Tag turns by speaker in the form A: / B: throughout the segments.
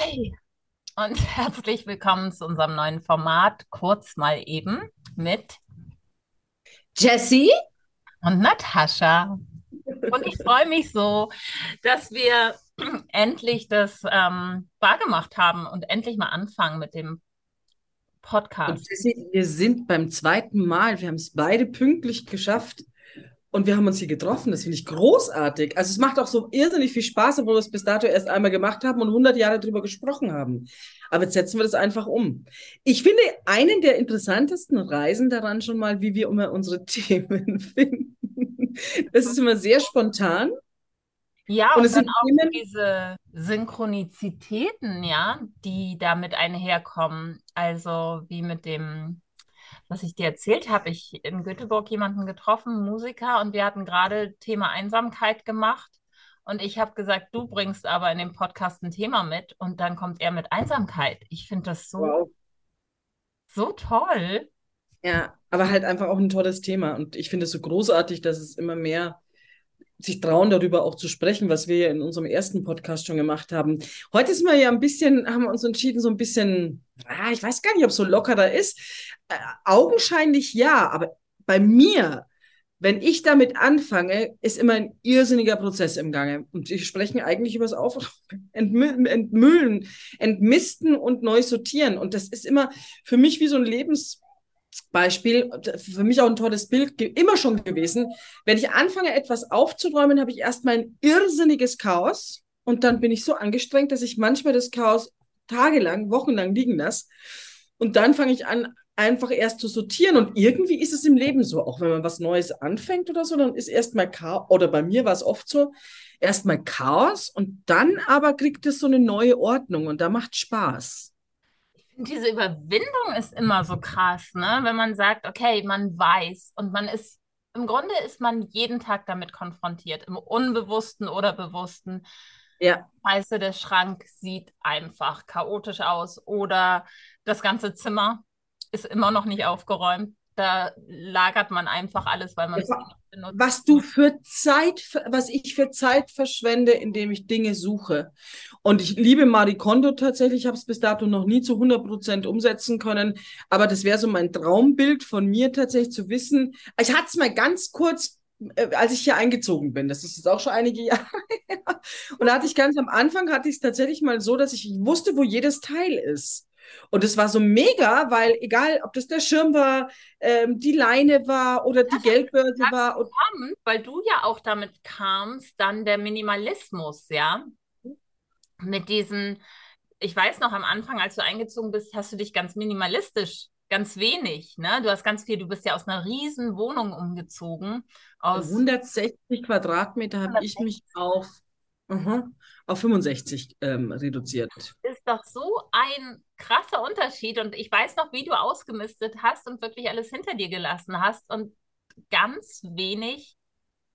A: Hi und herzlich willkommen zu unserem neuen Format, kurz mal eben mit
B: Jessie
A: und Natascha. Und ich freue mich so, dass wir endlich das ähm, wahrgemacht haben und endlich mal anfangen mit dem Podcast.
B: Jessie, wir sind beim zweiten Mal, wir haben es beide pünktlich geschafft und wir haben uns hier getroffen. Das finde ich großartig. Also es macht auch so irrsinnig viel Spaß, obwohl wir es bis dato erst einmal gemacht haben und 100 Jahre darüber gesprochen haben. Aber jetzt setzen wir das einfach um. Ich finde einen der interessantesten Reisen daran schon mal, wie wir immer unsere Themen finden. Das ist immer sehr spontan.
A: Ja, und, und dann auch Themen, diese Synchronizitäten, ja, die damit einherkommen. Also wie mit dem was ich dir erzählt habe, ich in Göteborg jemanden getroffen, Musiker, und wir hatten gerade Thema Einsamkeit gemacht. Und ich habe gesagt, du bringst aber in dem Podcast ein Thema mit und dann kommt er mit Einsamkeit. Ich finde das so, wow. so toll.
B: Ja, aber halt einfach auch ein tolles Thema. Und ich finde es so großartig, dass es immer mehr sich trauen, darüber auch zu sprechen, was wir ja in unserem ersten Podcast schon gemacht haben. Heute ist wir ja ein bisschen, haben wir uns entschieden, so ein bisschen, ah, ich weiß gar nicht, ob es so locker da ist. Äh, augenscheinlich ja, aber bei mir, wenn ich damit anfange, ist immer ein irrsinniger Prozess im Gange. Und wir sprechen eigentlich über das Auf Entmüllen, Entmüllen, Entmisten und neu sortieren. Und das ist immer für mich wie so ein Lebens Beispiel, für mich auch ein tolles Bild, immer schon gewesen. Wenn ich anfange, etwas aufzuräumen, habe ich erstmal ein irrsinniges Chaos und dann bin ich so angestrengt, dass ich manchmal das Chaos tagelang, wochenlang liegen lasse. Und dann fange ich an, einfach erst zu sortieren. Und irgendwie ist es im Leben so, auch wenn man was Neues anfängt oder so, dann ist erstmal Chaos, oder bei mir war es oft so, erstmal Chaos und dann aber kriegt es so eine neue Ordnung und da macht Spaß
A: diese Überwindung ist immer so krass, ne? Wenn man sagt, okay, man weiß und man ist, im Grunde ist man jeden Tag damit konfrontiert, im Unbewussten oder Bewussten. Ja. Scheiße, der Schrank sieht einfach chaotisch aus oder das ganze Zimmer ist immer noch nicht aufgeräumt da lagert man einfach alles, weil man es
B: nicht benutzt. Was du für Zeit, was ich für Zeit verschwende, indem ich Dinge suche. Und ich liebe Marie Kondo tatsächlich, ich habe es bis dato noch nie zu 100 Prozent umsetzen können, aber das wäre so mein Traumbild von mir tatsächlich zu wissen. Ich hatte es mal ganz kurz äh, als ich hier eingezogen bin, das ist jetzt auch schon einige Jahre her. Und da hatte ich ganz am Anfang, hatte ich es tatsächlich mal so, dass ich wusste, wo jedes Teil ist. Und es war so mega, weil egal, ob das der Schirm war, ähm, die Leine war oder das die Geldbörse war. Und
A: spannend, weil du ja auch damit kamst, dann der Minimalismus, ja. Mit diesen, ich weiß noch, am Anfang, als du eingezogen bist, hast du dich ganz minimalistisch ganz wenig, ne? Du hast ganz viel, du bist ja aus einer riesen Wohnung umgezogen.
B: Aus 160 Quadratmeter habe ich mich auf Mhm. Auf 65 ähm, reduziert.
A: Ist doch so ein krasser Unterschied. Und ich weiß noch, wie du ausgemistet hast und wirklich alles hinter dir gelassen hast und ganz wenig,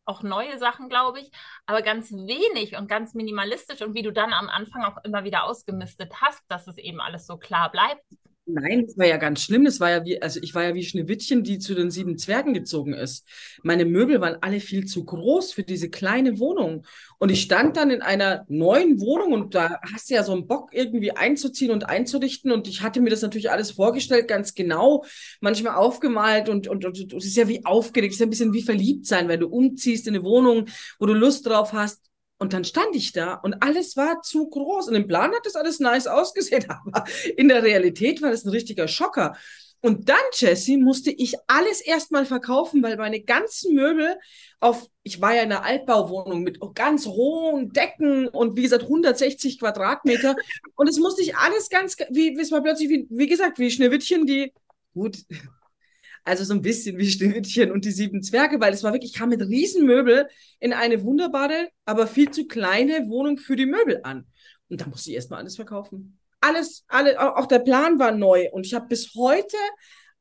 A: auch neue Sachen, glaube ich, aber ganz wenig und ganz minimalistisch und wie du dann am Anfang auch immer wieder ausgemistet hast, dass es eben alles so klar bleibt.
B: Nein, das war ja ganz schlimm. Das war ja wie, also ich war ja wie Schneewittchen, die zu den sieben Zwergen gezogen ist. Meine Möbel waren alle viel zu groß für diese kleine Wohnung. Und ich stand dann in einer neuen Wohnung und da hast du ja so einen Bock irgendwie einzuziehen und einzurichten. Und ich hatte mir das natürlich alles vorgestellt, ganz genau, manchmal aufgemalt und, und, und, und es ist ja wie aufgeregt, es ist ja ein bisschen wie verliebt sein, wenn du umziehst in eine Wohnung, wo du Lust drauf hast. Und dann stand ich da und alles war zu groß. Und im Plan hat das alles nice ausgesehen, aber in der Realität war das ein richtiger Schocker. Und dann, Jesse, musste ich alles erstmal verkaufen, weil meine ganzen Möbel auf, ich war ja in einer Altbauwohnung mit ganz hohen Decken und wie gesagt 160 Quadratmeter. Und es musste ich alles ganz, wie, es war plötzlich, wie, wie gesagt, wie Schneewittchen, die, gut, also so ein bisschen wie Schneewittchen und die sieben Zwerge, weil es war wirklich, ich kam mit Riesenmöbel in eine wunderbare, aber viel zu kleine Wohnung für die Möbel an. Und da musste ich erstmal alles verkaufen. Alles, alle, auch der Plan war neu. Und ich habe bis heute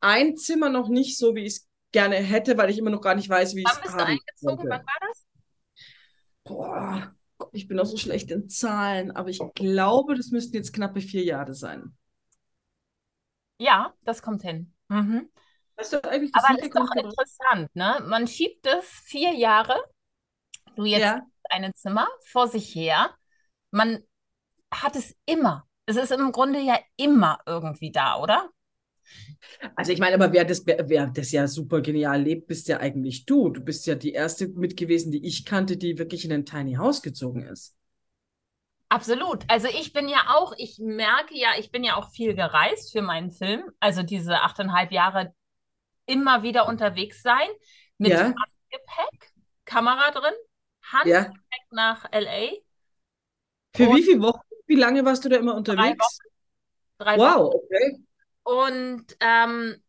B: ein Zimmer noch nicht so, wie ich es gerne hätte, weil ich immer noch gar nicht weiß, wie ich es habe. Wann bist du eingezogen? Wann war das? Boah, ich bin auch so schlecht in Zahlen, aber ich glaube, das müssten jetzt knappe vier Jahre sein.
A: Ja, das kommt hin. Mhm. Das ist eigentlich das Aber das ist doch interessant, ne? Man schiebt es vier Jahre, du jetzt ja. ein Zimmer vor sich her. Man hat es immer. es ist im Grunde ja immer irgendwie da, oder?
B: Also ich meine, aber wer das, wer das ja super genial lebt, bist ja eigentlich du. Du bist ja die erste mit gewesen, die ich kannte, die wirklich in ein Tiny House gezogen ist.
A: Absolut. Also ich bin ja auch, ich merke ja, ich bin ja auch viel gereist für meinen Film. Also diese achteinhalb Jahre immer wieder unterwegs sein mit ja. Handgepäck, Kamera drin, Handgepäck ja. nach LA.
B: Für wie viele Wochen? Wie lange warst du da immer unterwegs?
A: Drei Wochen. Drei wow, Wochen. okay. Und ähm,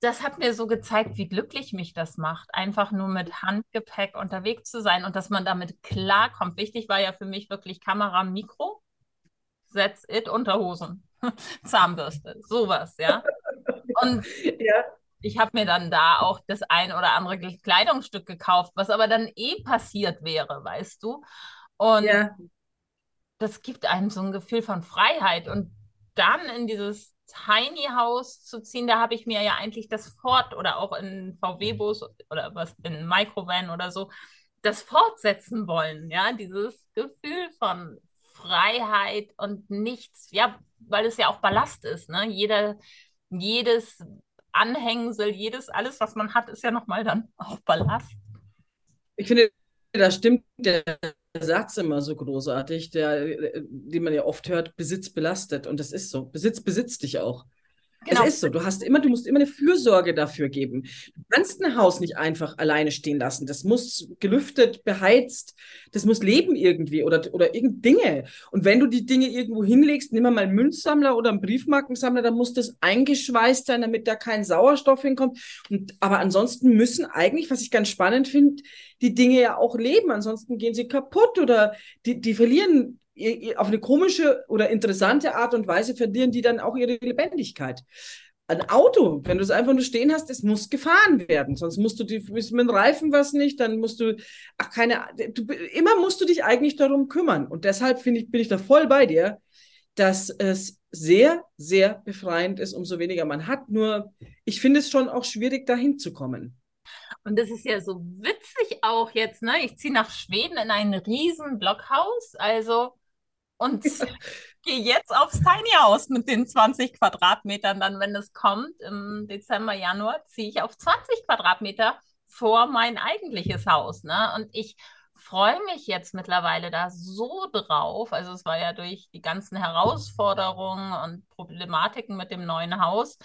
A: das hat mir so gezeigt, wie glücklich mich das macht, einfach nur mit Handgepäck unterwegs zu sein und dass man damit klarkommt. Wichtig war ja für mich wirklich Kamera, Mikro, That's it, Unterhosen, Zahnbürste, sowas, ja. Und ja. Ich habe mir dann da auch das ein oder andere Kleidungsstück gekauft, was aber dann eh passiert wäre, weißt du. Und ja. das gibt einem so ein Gefühl von Freiheit und dann in dieses Tiny House zu ziehen, da habe ich mir ja eigentlich das Ford oder auch in VW-Bus oder was in Microvan oder so, das fortsetzen wollen, ja, dieses Gefühl von Freiheit und nichts, ja, weil es ja auch Ballast ist, ne? Jeder, jedes Anhängsel, jedes, alles, was man hat, ist ja nochmal dann auch Ballast.
B: Ich finde, da stimmt der Satz immer so großartig, der, den man ja oft hört, Besitz belastet. Und das ist so. Besitz besitzt dich auch. Genau. Es ist so, du hast immer, du musst immer eine Fürsorge dafür geben. Du kannst ein Haus nicht einfach alleine stehen lassen. Das muss gelüftet, beheizt, das muss leben irgendwie oder, oder irgend Dinge. Und wenn du die Dinge irgendwo hinlegst, nimm mal einen Münzsammler oder einen Briefmarkensammler, dann muss das eingeschweißt sein, damit da kein Sauerstoff hinkommt. Und, aber ansonsten müssen eigentlich, was ich ganz spannend finde, die Dinge ja auch leben. Ansonsten gehen sie kaputt oder die, die verlieren auf eine komische oder interessante Art und Weise verlieren die dann auch ihre Lebendigkeit. Ein Auto, wenn du es einfach nur stehen hast, es muss gefahren werden. Sonst musst du die, mit dem Reifen was nicht, dann musst du, ach, keine, du, immer musst du dich eigentlich darum kümmern. Und deshalb finde ich, bin ich da voll bei dir, dass es sehr, sehr befreiend ist, umso weniger man hat. Nur, ich finde es schon auch schwierig, dahin zu kommen.
A: Und das ist ja so witzig auch jetzt, ne? Ich ziehe nach Schweden in ein riesen Blockhaus. Also und gehe jetzt aufs Tiny House mit den 20 Quadratmetern. Dann, wenn es kommt, im Dezember, Januar, ziehe ich auf 20 Quadratmeter vor mein eigentliches Haus. Ne? Und ich freue mich jetzt mittlerweile da so drauf. Also es war ja durch die ganzen Herausforderungen und Problematiken mit dem neuen Haus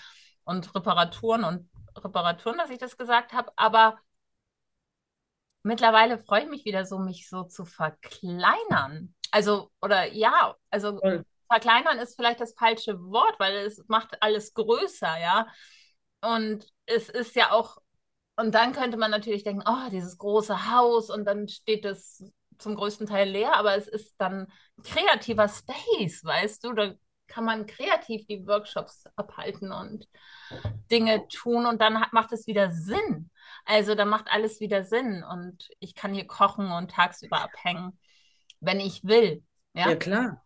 A: und Reparaturen und Reparaturen, dass ich das gesagt habe. Aber mittlerweile freue ich mich wieder so, mich so zu verkleinern. Also, oder ja, also Voll. verkleinern ist vielleicht das falsche Wort, weil es macht alles größer, ja. Und es ist ja auch, und dann könnte man natürlich denken, oh, dieses große Haus und dann steht es zum größten Teil leer, aber es ist dann kreativer Space, weißt du? Da kann man kreativ die Workshops abhalten und Dinge tun und dann macht es wieder Sinn. Also da macht alles wieder Sinn und ich kann hier kochen und tagsüber abhängen wenn ich will. Ja,
B: ja klar.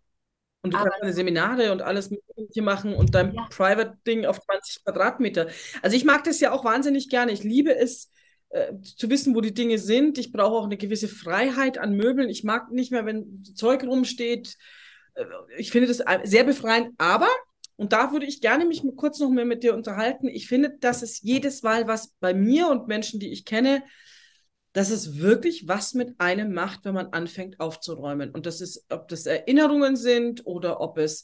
B: Und du Aber kannst deine Seminare und alles Mögliche machen und dein ja. Private-Ding auf 20 Quadratmeter. Also ich mag das ja auch wahnsinnig gerne. Ich liebe es, äh, zu wissen, wo die Dinge sind. Ich brauche auch eine gewisse Freiheit an Möbeln. Ich mag nicht mehr, wenn Zeug rumsteht. Äh, ich finde das sehr befreiend. Aber, und da würde ich gerne mich kurz noch mehr mit dir unterhalten, ich finde, dass es jedes Mal was bei mir und Menschen, die ich kenne, dass es wirklich was mit einem macht, wenn man anfängt aufzuräumen. Und das ist, ob das Erinnerungen sind oder ob es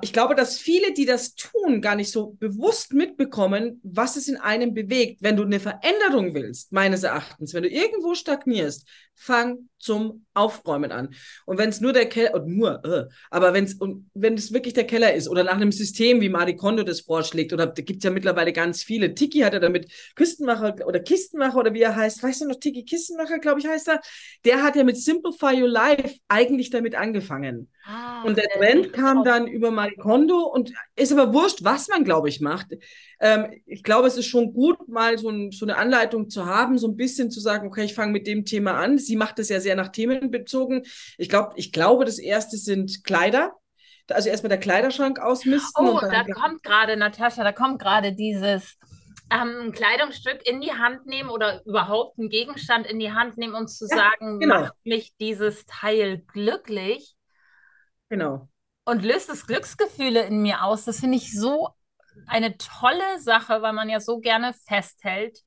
B: ich glaube, dass viele, die das tun, gar nicht so bewusst mitbekommen, was es in einem bewegt. Wenn du eine Veränderung willst, meines Erachtens, wenn du irgendwo stagnierst, fang zum Aufräumen an. Und wenn es nur der Keller, und nur, äh, aber wenn's, und wenn es wirklich der Keller ist oder nach einem System, wie Marie Kondo das vorschlägt, oder da gibt es ja mittlerweile ganz viele. Tiki hat ja damit Küstenmacher oder Kistenmacher oder wie er heißt, weißt du noch, Tiki Kistenmacher, glaube ich, heißt er, der hat ja mit Simplify Your Life eigentlich damit angefangen. Ah, und der Trend kam dann über Marie Kondo und ist aber wurscht, was man, glaube ich, macht. Ähm, ich glaube, es ist schon gut, mal so, ein, so, eine Anleitung zu haben, so ein bisschen zu sagen, okay, ich fange mit dem Thema an. Sie macht das ja sehr nach Themen bezogen. Ich glaube, ich glaube, das erste sind Kleider. Also erstmal der Kleiderschrank ausmisten.
A: Oh, da kommt gerade, Natascha, da kommt gerade dieses ähm, ein Kleidungsstück in die Hand nehmen oder überhaupt einen Gegenstand in die Hand nehmen, um zu ja, sagen, genau. macht mich dieses Teil glücklich.
B: Genau.
A: und löst es Glücksgefühle in mir aus. Das finde ich so eine tolle Sache, weil man ja so gerne festhält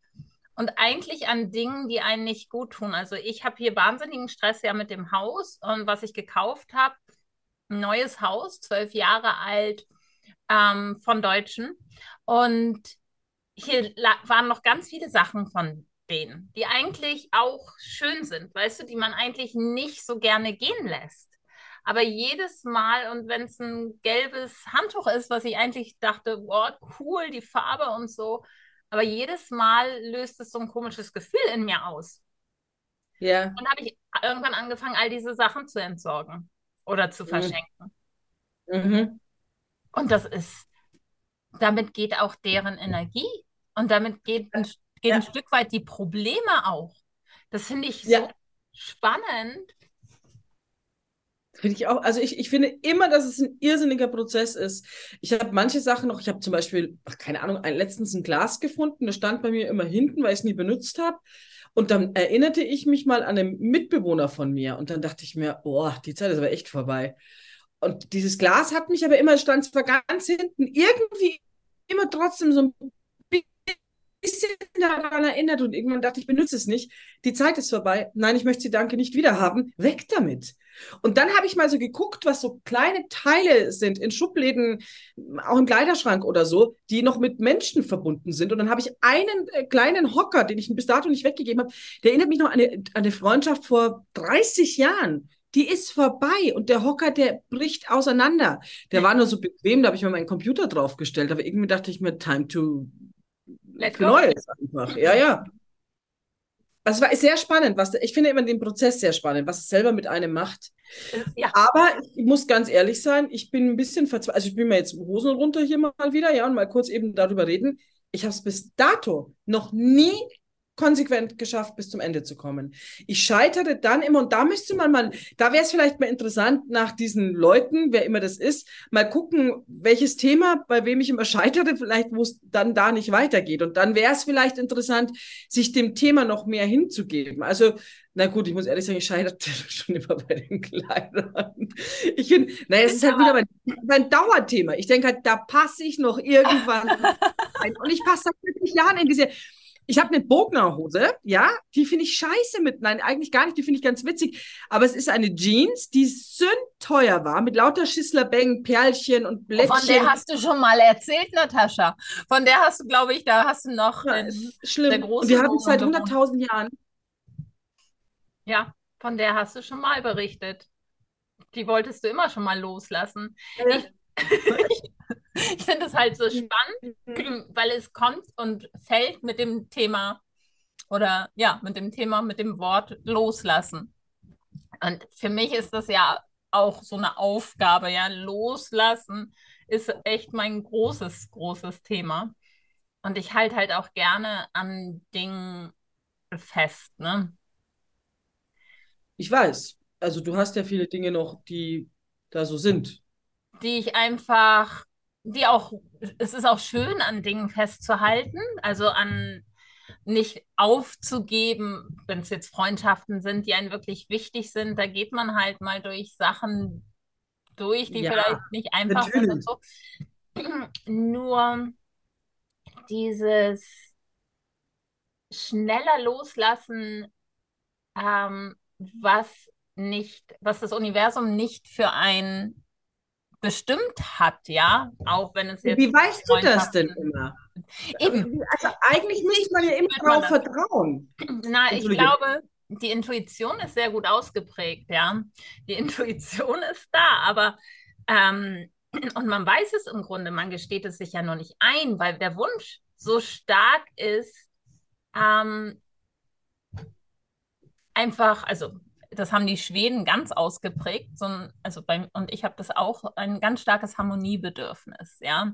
A: und eigentlich an Dingen, die einen nicht gut tun. Also ich habe hier wahnsinnigen Stress ja mit dem Haus und was ich gekauft habe, ein neues Haus, zwölf Jahre alt, ähm, von Deutschen. Und hier waren noch ganz viele Sachen von denen, die eigentlich auch schön sind, weißt du, die man eigentlich nicht so gerne gehen lässt. Aber jedes Mal, und wenn es ein gelbes Handtuch ist, was ich eigentlich dachte, boah, cool, die Farbe und so, aber jedes Mal löst es so ein komisches Gefühl in mir aus. Ja. Und habe ich irgendwann angefangen, all diese Sachen zu entsorgen oder zu mhm. verschenken. Mhm. Und das ist, damit geht auch deren Energie und damit geht ein, geht ja. ein Stück weit die Probleme auch. Das finde ich ja. so spannend.
B: Finde ich auch. Also ich, ich finde immer, dass es ein irrsinniger Prozess ist. Ich habe manche Sachen noch, ich habe zum Beispiel, ach, keine Ahnung, ein, letztens ein Glas gefunden, das stand bei mir immer hinten, weil ich es nie benutzt habe. Und dann erinnerte ich mich mal an einen Mitbewohner von mir und dann dachte ich mir, boah, die Zeit ist aber echt vorbei. Und dieses Glas hat mich aber immer, stand zwar ganz hinten, irgendwie immer trotzdem so ein bisschen daran erinnert und irgendwann dachte ich, benutze es nicht. Die Zeit ist vorbei. Nein, ich möchte sie danke nicht wieder haben. Weg damit. Und dann habe ich mal so geguckt, was so kleine Teile sind in Schubläden, auch im Kleiderschrank oder so, die noch mit Menschen verbunden sind. Und dann habe ich einen äh, kleinen Hocker, den ich bis dato nicht weggegeben habe, der erinnert mich noch an eine, an eine Freundschaft vor 30 Jahren die ist vorbei und der Hocker, der bricht auseinander. Der war nur so bequem, da habe ich mir meinen Computer draufgestellt, aber irgendwie dachte ich mir, time to Let für Neues einfach. Ja, ja. Also es war sehr spannend, was ich finde immer den Prozess sehr spannend, was es selber mit einem macht. Ja. Aber ich muss ganz ehrlich sein, ich bin ein bisschen verzweifelt. Also ich bin mir jetzt Hosen runter hier mal wieder, ja, und mal kurz eben darüber reden. Ich habe es bis dato noch nie konsequent geschafft, bis zum Ende zu kommen. Ich scheitere dann immer, und da müsste man mal, da wäre es vielleicht mal interessant, nach diesen Leuten, wer immer das ist, mal gucken, welches Thema, bei wem ich immer scheitere, vielleicht, wo es dann da nicht weitergeht. Und dann wäre es vielleicht interessant, sich dem Thema noch mehr hinzugeben. Also, na gut, ich muss ehrlich sagen, ich scheiterte schon immer bei den Kleidern. Ich finde, naja, es ist halt wieder mein, mein Dauerthema. Ich denke halt, da passe ich noch irgendwann rein. Und ich passe seit 40 Jahren in diese, ich habe eine Bogner-Hose, ja, die finde ich scheiße mit, nein, eigentlich gar nicht, die finde ich ganz witzig. Aber es ist eine Jeans, die sündteuer war, mit lauter Schissler-Bängen, Perlchen und Blättchen.
A: Von der hast du schon mal erzählt, Natascha. Von der hast du, glaube ich, da hast du noch
B: ja, schlimm. der große. Und die haben seit 100.000 Jahren.
A: Ja, von der hast du schon mal berichtet. Die wolltest du immer schon mal loslassen. Ja. Ich, ich finde es halt so spannend, weil es kommt und fällt mit dem Thema oder ja, mit dem Thema, mit dem Wort loslassen. Und für mich ist das ja auch so eine Aufgabe, ja, loslassen ist echt mein großes, großes Thema. Und ich halte halt auch gerne an Dingen fest, ne?
B: Ich weiß. Also du hast ja viele Dinge noch, die da so sind
A: die ich einfach, die auch, es ist auch schön, an Dingen festzuhalten, also an nicht aufzugeben, wenn es jetzt Freundschaften sind, die einen wirklich wichtig sind, da geht man halt mal durch Sachen durch, die ja, vielleicht nicht einfach natürlich. sind. So. Nur dieses schneller loslassen, ähm, was nicht, was das Universum nicht für ein bestimmt hat, ja, auch wenn es jetzt.
B: Wie weißt du das denn immer? Eben. Also eigentlich müsste man ja immer darauf vertrauen.
A: Na, ich glaube, die Intuition ist sehr gut ausgeprägt, ja. Die Intuition ist da, aber ähm, und man weiß es im Grunde, man gesteht es sich ja noch nicht ein, weil der Wunsch so stark ist, ähm, einfach, also das haben die Schweden ganz ausgeprägt, so ein, also beim, und ich habe das auch, ein ganz starkes Harmoniebedürfnis, ja.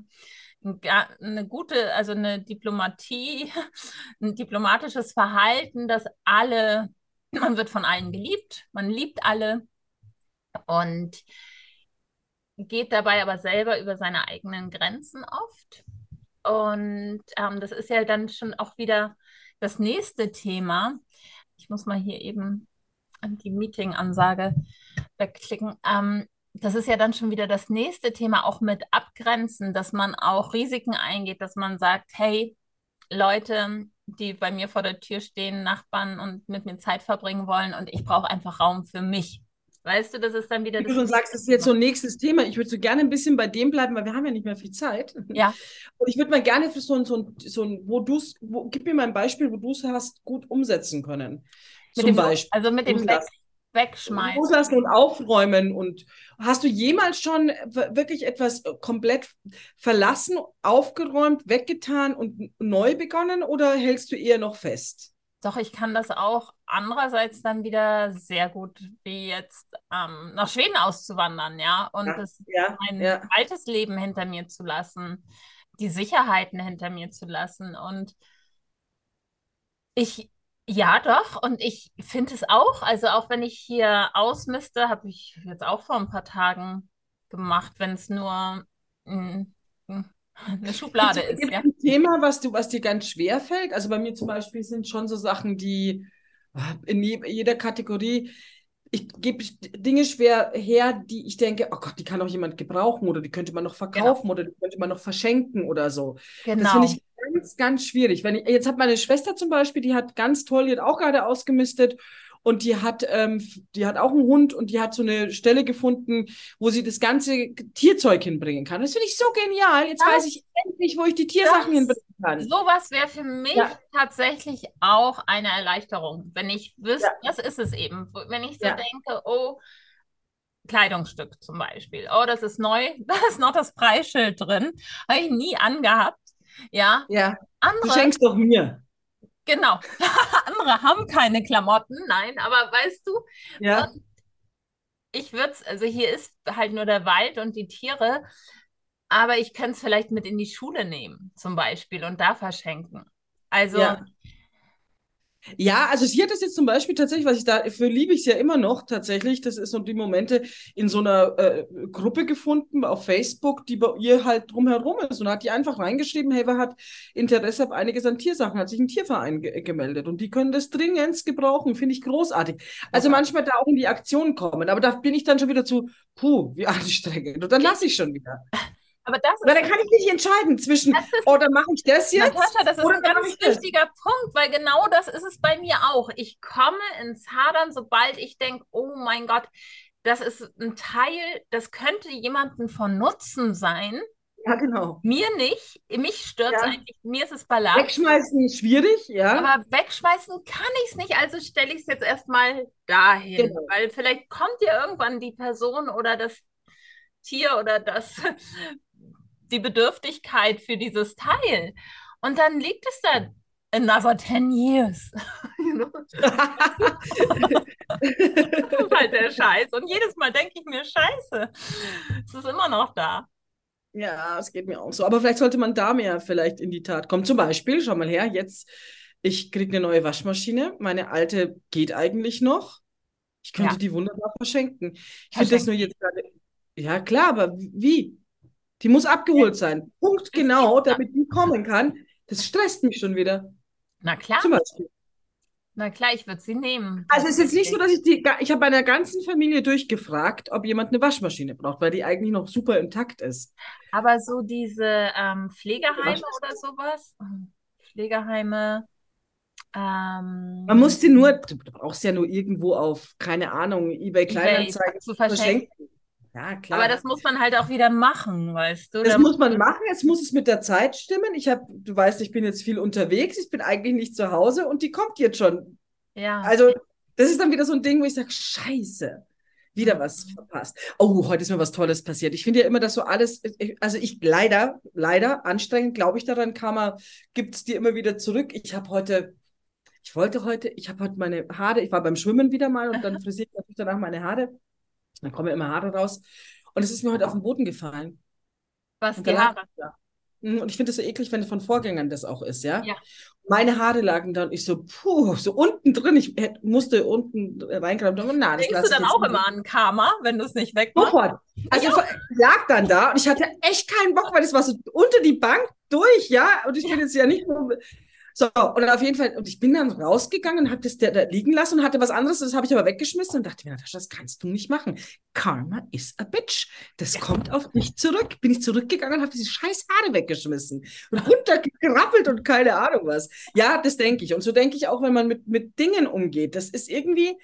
A: Eine gute, also eine Diplomatie, ein diplomatisches Verhalten, dass alle, man wird von allen geliebt, man liebt alle und geht dabei aber selber über seine eigenen Grenzen oft. Und ähm, das ist ja dann schon auch wieder das nächste Thema. Ich muss mal hier eben die Meeting-Ansage wegklicken. Ähm, das ist ja dann schon wieder das nächste Thema, auch mit Abgrenzen, dass man auch Risiken eingeht, dass man sagt, hey, Leute, die bei mir vor der Tür stehen, Nachbarn und mit mir Zeit verbringen wollen und ich brauche einfach Raum für mich. Weißt du, das ist dann wieder.
B: Wie du schon sagst, das ist jetzt so ein nächstes Thema. Ich würde so gerne ein bisschen bei dem bleiben, weil wir haben ja nicht mehr viel Zeit.
A: Ja.
B: Und ich würde mal gerne für so ein, so ein, so ein wo du es, gib mir mal ein Beispiel, wo du es hast gut umsetzen können.
A: Mit Zum Beispiel. Also mit dem Weg, Wegschmeißen.
B: Loslassen und aufräumen. Und hast du jemals schon wirklich etwas komplett verlassen, aufgeräumt, weggetan und neu begonnen oder hältst du eher noch fest?
A: Doch, ich kann das auch andererseits dann wieder sehr gut, wie jetzt ähm, nach Schweden auszuwandern, ja, und ja, das ja, mein ja. altes Leben hinter mir zu lassen, die Sicherheiten hinter mir zu lassen. Und ich, ja, doch, und ich finde es auch, also auch wenn ich hier ausmiste, habe ich jetzt auch vor ein paar Tagen gemacht, wenn es nur mh, mh, eine Schublade ist.
B: Gibt ja. ein Thema, was, du, was dir ganz schwer fällt? Also bei mir zum Beispiel sind schon so Sachen, die ah, in jeder Kategorie, ich gebe Dinge schwer her, die ich denke, oh Gott, die kann doch jemand gebrauchen oder die könnte man noch verkaufen genau. oder die könnte man noch verschenken oder so. Genau. Das finde ich ganz, ganz schwierig. Wenn ich, jetzt hat meine Schwester zum Beispiel, die hat ganz toll, die hat auch gerade ausgemistet und die hat, ähm, die hat auch einen Hund und die hat so eine Stelle gefunden, wo sie das ganze Tierzeug hinbringen kann. Das finde ich so genial. Jetzt das, weiß ich endlich, wo ich die Tiersachen hinbringen kann.
A: Sowas wäre für mich ja. tatsächlich auch eine Erleichterung, wenn ich wüsste, ja. das ist es eben. Wenn ich so ja. denke, oh, Kleidungsstück zum Beispiel. Oh, das ist neu, da ist noch das Preisschild drin. Habe ich nie angehabt. Ja.
B: Ja. Andere, du schenkst doch mir.
A: Genau. Andere haben keine Klamotten, nein, aber weißt du,
B: ja.
A: ich würde es, also hier ist halt nur der Wald und die Tiere, aber ich könnte es vielleicht mit in die Schule nehmen, zum Beispiel, und da verschenken. Also ja.
B: Ja, also sie hat das jetzt zum Beispiel tatsächlich, was ich dafür liebe ich es ja immer noch tatsächlich. Das ist so die Momente in so einer äh, Gruppe gefunden auf Facebook, die bei ihr halt drumherum ist. Und hat die einfach reingeschrieben, hey, wer hat Interesse auf einiges an Tiersachen, hat sich ein Tierverein ge gemeldet. Und die können das dringend gebrauchen, finde ich großartig. Also okay. manchmal da auch in die Aktion kommen, aber da bin ich dann schon wieder zu, puh, wie anstrengend. Und dann lasse ich schon wieder.
A: Aber das
B: weil dann kann ich nicht entscheiden zwischen, oder oh, mache ich das jetzt?
A: Natascha, das ist ein ganz wichtiger Punkt, weil genau das ist es bei mir auch. Ich komme ins Hadern, sobald ich denke, oh mein Gott, das ist ein Teil, das könnte jemandem von Nutzen sein.
B: Ja, genau.
A: Mir nicht. Mich stört es ja. eigentlich. Mir ist es Ballast.
B: Wegschmeißen ist schwierig, ja.
A: Aber wegschmeißen kann ich es nicht. Also stelle ich es jetzt erstmal dahin. Genau. Weil vielleicht kommt ja irgendwann die Person oder das Tier oder das die Bedürftigkeit für dieses Teil. Und dann liegt es da another 10 years. das ist halt der Scheiß. Und jedes Mal denke ich mir, scheiße, es ist immer noch da.
B: Ja, es geht mir auch so. Aber vielleicht sollte man da mehr vielleicht in die Tat kommen. Zum Beispiel, schau mal her, jetzt, ich kriege eine neue Waschmaschine. Meine alte geht eigentlich noch. Ich könnte ja. die wunderbar verschenken. Ich finde das nur jetzt gerade. Ja, klar, aber wie? Die muss abgeholt sein. Punkt genau, damit die kommen kann. Das stresst mich schon wieder.
A: Na klar. Zum Beispiel. Na klar, ich würde sie nehmen.
B: Also es ist jetzt nicht so, dass ich die, ich habe bei der ganzen Familie durchgefragt, ob jemand eine Waschmaschine braucht, weil die eigentlich noch super intakt ist.
A: Aber so diese ähm, Pflegeheime oder sowas, Pflegeheime. Ähm,
B: Man muss die nur, du brauchst ja nur irgendwo auf, keine Ahnung, eBay Kleinanzeigen zu verschenken. verschenken.
A: Ja, klar. Aber das muss man halt auch wieder machen, weißt du?
B: Das da muss man machen, jetzt muss es mit der Zeit stimmen. Ich habe, du weißt, ich bin jetzt viel unterwegs, ich bin eigentlich nicht zu Hause und die kommt jetzt schon.
A: Ja.
B: Also, das ist dann wieder so ein Ding, wo ich sage, scheiße, wieder was mhm. verpasst. Oh, heute ist mir was Tolles passiert. Ich finde ja immer, dass so alles, also ich leider, leider, anstrengend, glaube ich daran, Karma gibt es dir immer wieder zurück. Ich habe heute, ich wollte heute, ich habe heute meine Haare, ich war beim Schwimmen wieder mal und dann frisiere ich natürlich danach meine Haare. Dann kommen immer Haare raus. Und es ist mir heute auf den Boden gefallen.
A: Was, die Haare?
B: Ja. Mhm, und ich finde es so eklig, wenn von Vorgängern das auch ist, ja?
A: Ja.
B: Meine Haare lagen da und ich so, puh, so unten drin. Ich musste unten reingraben.
A: Na, Denkst du dann auch immer an Karma, wenn du es nicht wegmachst?
B: Sofort. Also ja. lag dann da und ich hatte echt keinen Bock, weil das war so unter die Bank durch, ja? Und ich bin jetzt ja nicht nur So, und auf jeden Fall, und ich bin dann rausgegangen und habe das da, da liegen lassen und hatte was anderes, das habe ich aber weggeschmissen und dachte mir, Natascha, das kannst du nicht machen. Karma is a bitch. Das kommt auf dich zurück. Bin ich zurückgegangen und habe diese scheiß Haare weggeschmissen und runtergerappelt und keine Ahnung was. Ja, das denke ich. Und so denke ich auch, wenn man mit, mit Dingen umgeht. Das ist irgendwie,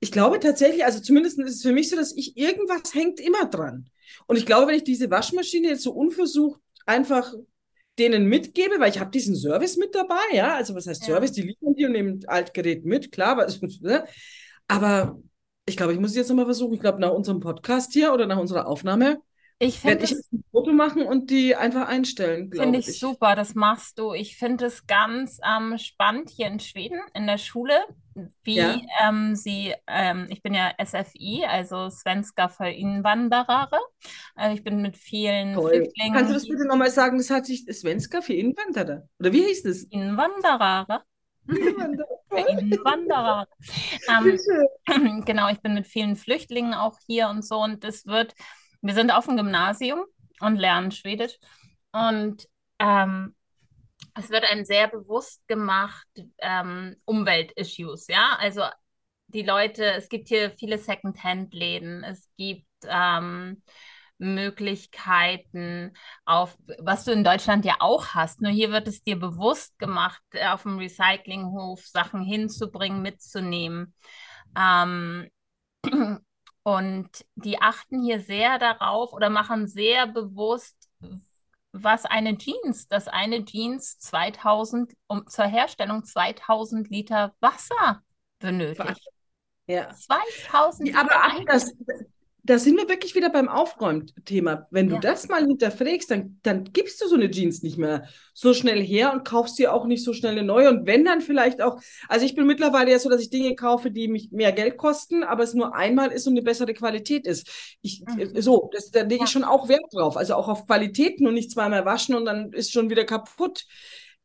B: ich glaube tatsächlich, also zumindest ist es für mich so, dass ich irgendwas hängt immer dran. Und ich glaube, wenn ich diese Waschmaschine jetzt so unversucht einfach denen mitgebe, weil ich habe diesen Service mit dabei, ja, also was heißt ja. Service, die liefern die und nehmen Altgerät mit, klar, aber, ne? aber ich glaube, ich muss es jetzt nochmal versuchen, ich glaube, nach unserem Podcast hier oder nach unserer Aufnahme ich werde ich ein Foto machen und die einfach einstellen.
A: Finde ich, ich, super, das machst du. Ich finde es ganz ähm, spannend hier in Schweden in der Schule, wie ja. ähm, sie, ähm, ich bin ja SFI, also Svenska für Inwanderer. Also ich bin mit vielen Toll. Flüchtlingen.
B: Kannst du das bitte nochmal sagen? Das hat sich Svenska für Inwanderer. Oder wie hieß das?
A: Inwanderer. Inwanderer. ähm, genau, ich bin mit vielen Flüchtlingen auch hier und so und es wird wir sind auf dem Gymnasium und lernen Schwedisch. Und ähm, es wird einem sehr bewusst gemacht, ähm, Umweltissues, ja. Also die Leute, es gibt hier viele Second-Hand-Läden, es gibt ähm, Möglichkeiten auf, was du in Deutschland ja auch hast. Nur hier wird es dir bewusst gemacht, auf dem Recyclinghof Sachen hinzubringen, mitzunehmen. Ähm, und die achten hier sehr darauf oder machen sehr bewusst, was eine Jeans, dass eine Jeans 2000, um, zur Herstellung 2000 Liter Wasser benötigt.
B: Ja.
A: 2000
B: Liter. Aber das, da sind wir wirklich wieder beim Aufräumthema. Wenn du ja. das mal hinterfragst, dann, dann gibst du so eine Jeans nicht mehr so schnell her und kaufst dir auch nicht so schnell eine neue. Und wenn dann vielleicht auch, also ich bin mittlerweile ja so, dass ich Dinge kaufe, die mich mehr Geld kosten, aber es nur einmal ist und eine bessere Qualität ist. Ich, mhm. So, das, da lege ich schon auch Wert drauf. Also auch auf Qualität, nur nicht zweimal waschen und dann ist schon wieder kaputt.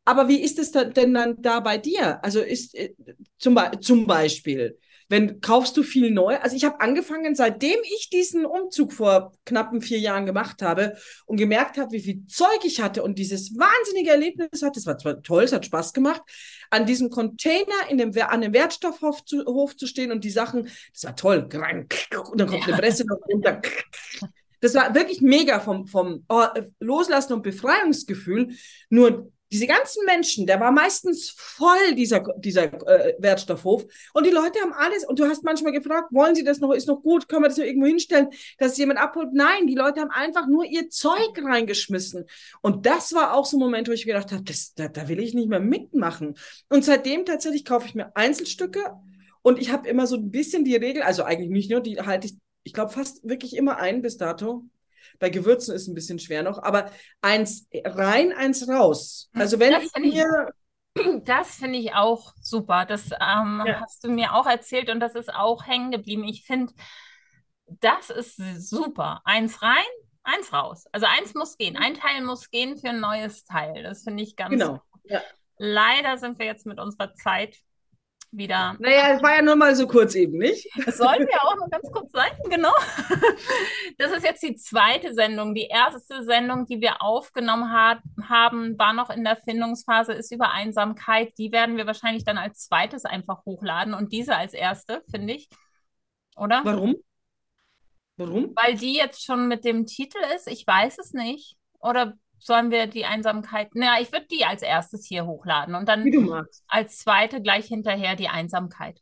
B: Aber wie ist es denn dann da bei dir? Also ist äh, zum, zum Beispiel, wenn kaufst du viel neu? Also ich habe angefangen, seitdem ich diesen Umzug vor knappen vier Jahren gemacht habe und gemerkt habe, wie viel Zeug ich hatte und dieses wahnsinnige Erlebnis hatte. Es war zwar toll, es hat Spaß gemacht, an diesem Container in dem, an dem Wertstoffhof zu, Hof zu stehen und die Sachen, das war toll. Und dann kommt eine Presse noch runter. Das war wirklich mega vom, vom oh, Loslassen und Befreiungsgefühl. Nur diese ganzen Menschen, der war meistens voll, dieser, dieser äh, Wertstoffhof. Und die Leute haben alles, und du hast manchmal gefragt, wollen sie das noch, ist noch gut, können wir das noch irgendwo hinstellen, dass jemand abholt? Nein, die Leute haben einfach nur ihr Zeug reingeschmissen. Und das war auch so ein Moment, wo ich gedacht habe, das, da, da will ich nicht mehr mitmachen. Und seitdem tatsächlich kaufe ich mir Einzelstücke und ich habe immer so ein bisschen die Regel, also eigentlich nicht nur, die halte ich, ich glaube, fast wirklich immer ein bis dato. Bei Gewürzen ist ein bisschen schwer noch, aber eins rein, eins raus. Also wenn das ich mir
A: das finde ich auch super. Das ähm, ja. hast du mir auch erzählt und das ist auch hängen geblieben. Ich finde, das ist super. Eins rein, eins raus. Also eins muss gehen. Ein Teil muss gehen für ein neues Teil. Das finde ich ganz
B: genau. Ja.
A: Leider sind wir jetzt mit unserer Zeit wieder.
B: Naja, es war ja nur mal so kurz eben, nicht?
A: Es sollte ja auch nur ganz kurz sein, genau. Das ist jetzt die zweite Sendung. Die erste Sendung, die wir aufgenommen hat, haben, war noch in der Findungsphase, ist über Einsamkeit. Die werden wir wahrscheinlich dann als zweites einfach hochladen und diese als erste, finde ich. Oder?
B: Warum? Warum?
A: Weil die jetzt schon mit dem Titel ist. Ich weiß es nicht. Oder sollen wir die Einsamkeit, naja, ich würde die als erstes hier hochladen und dann als zweite gleich hinterher die Einsamkeit.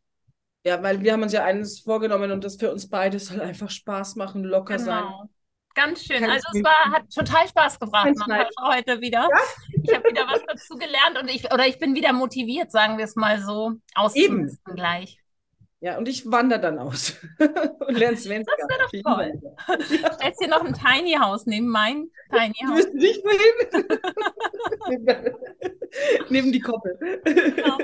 B: Ja, weil wir haben uns ja eines vorgenommen und das für uns beide soll einfach Spaß machen, locker genau. sein.
A: Ganz schön. Kann also es war, hat total Spaß gebracht heute wieder. Ja? Ich habe wieder was dazu gelernt und ich oder ich bin wieder motiviert, sagen wir es mal so, auszumisten gleich.
B: Ja, und ich wandere dann aus und lerne Svenska.
A: Das wäre doch toll. Ja. Stellst dir noch ein Tiny House neben mein Tiny House.
B: Du wirst nicht wohin? neben die Koppel. Genau.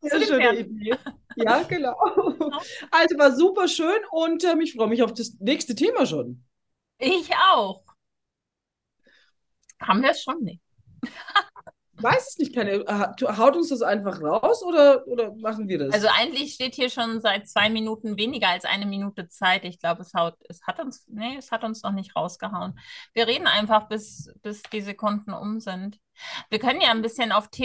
B: Sehr schöne Idee. Ja, genau. genau. Also war super schön und ähm, ich freue mich auf das nächste Thema schon.
A: Ich auch. Haben wir es schon nicht
B: weiß es nicht, keine, haut uns das einfach raus oder, oder machen wir das?
A: Also eigentlich steht hier schon seit zwei Minuten weniger als eine Minute Zeit. Ich glaube, es, es hat uns, nee, es hat uns noch nicht rausgehauen. Wir reden einfach, bis, bis die Sekunden um sind. Wir können ja ein bisschen auf Themen